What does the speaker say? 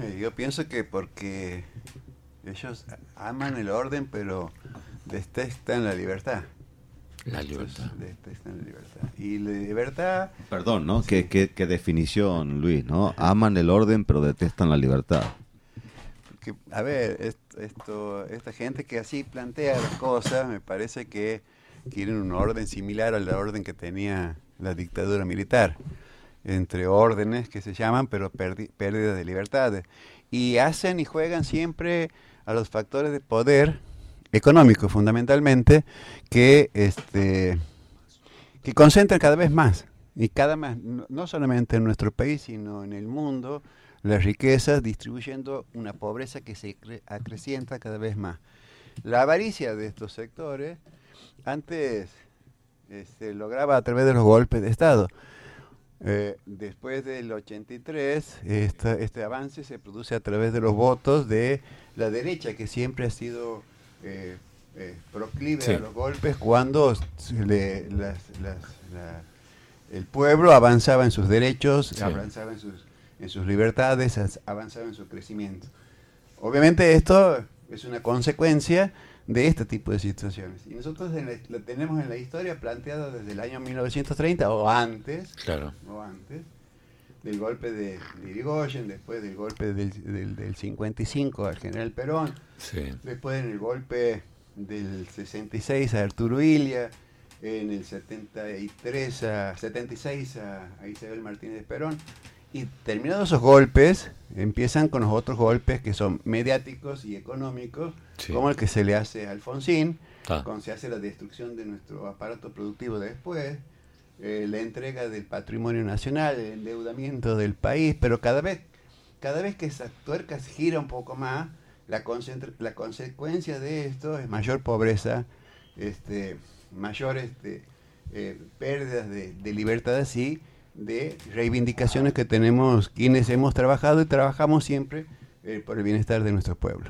Eh, Yo pienso que porque ellos aman el orden, pero detestan la libertad. La libertad. Entonces, detestan la libertad. Y la libertad, Perdón, ¿no? ¿Qué, qué, qué definición, Luis, ¿no? Aman el orden pero detestan la libertad. que, a ver, esto, esto- esta gente que así plantea las cosas, me parece que quieren un orden similar al orden que tenía la dictadura militar. Entre órdenes que se llaman, pero pérdidas de libertades. Y hacen y juegan siempre a los factores de poder económico, fundamentalmente, que este que concentran cada vez más. Y cada más no, solamente en nuestro país sino en el mundo las riquezas distribuyendo una pobreza que se cre- acrecienta cada vez más. La avaricia de estos sectores antes se lograba a través de los golpes de estado Eh, después del 83 esta- este avance se produce a través de los votos de la derecha que siempre ha sido eh, eh, proclive Sí. a los golpes cuando se le- las- las- la- el pueblo avanzaba en sus derechos, Sí. avanzaba en sus, en sus libertades, avanzaba en su crecimiento. Obviamente esto es una consecuencia de este tipo de situaciones. Y nosotros en la- lo tenemos en la historia planteada desde el año 1930 o antes, Claro. o antes, del golpe de, de Irigoyen, después del golpe del, del, del 55 al general Perón, Sí. después en el golpe del 66 a Arturo Ilia, en el 73 a, 76 a, a Isabel Martínez Perón. Y terminados esos golpes, empiezan con los otros golpes que son mediáticos y económicos, Sí. como el que se le hace a Alfonsín, Ah. cuando se hace la destrucción de nuestro aparato productivo después, eh, la entrega del patrimonio nacional, el endeudamiento del país, pero cada vez, cada vez que esa tuerca se gira un poco más, la, consecuencia de esto es mayor pobreza, este, mayor este, eh, pérdidas de, de libertades y de reivindicaciones que tenemos quienes hemos trabajado y trabajamos siempre eh, por el bienestar de nuestro pueblo.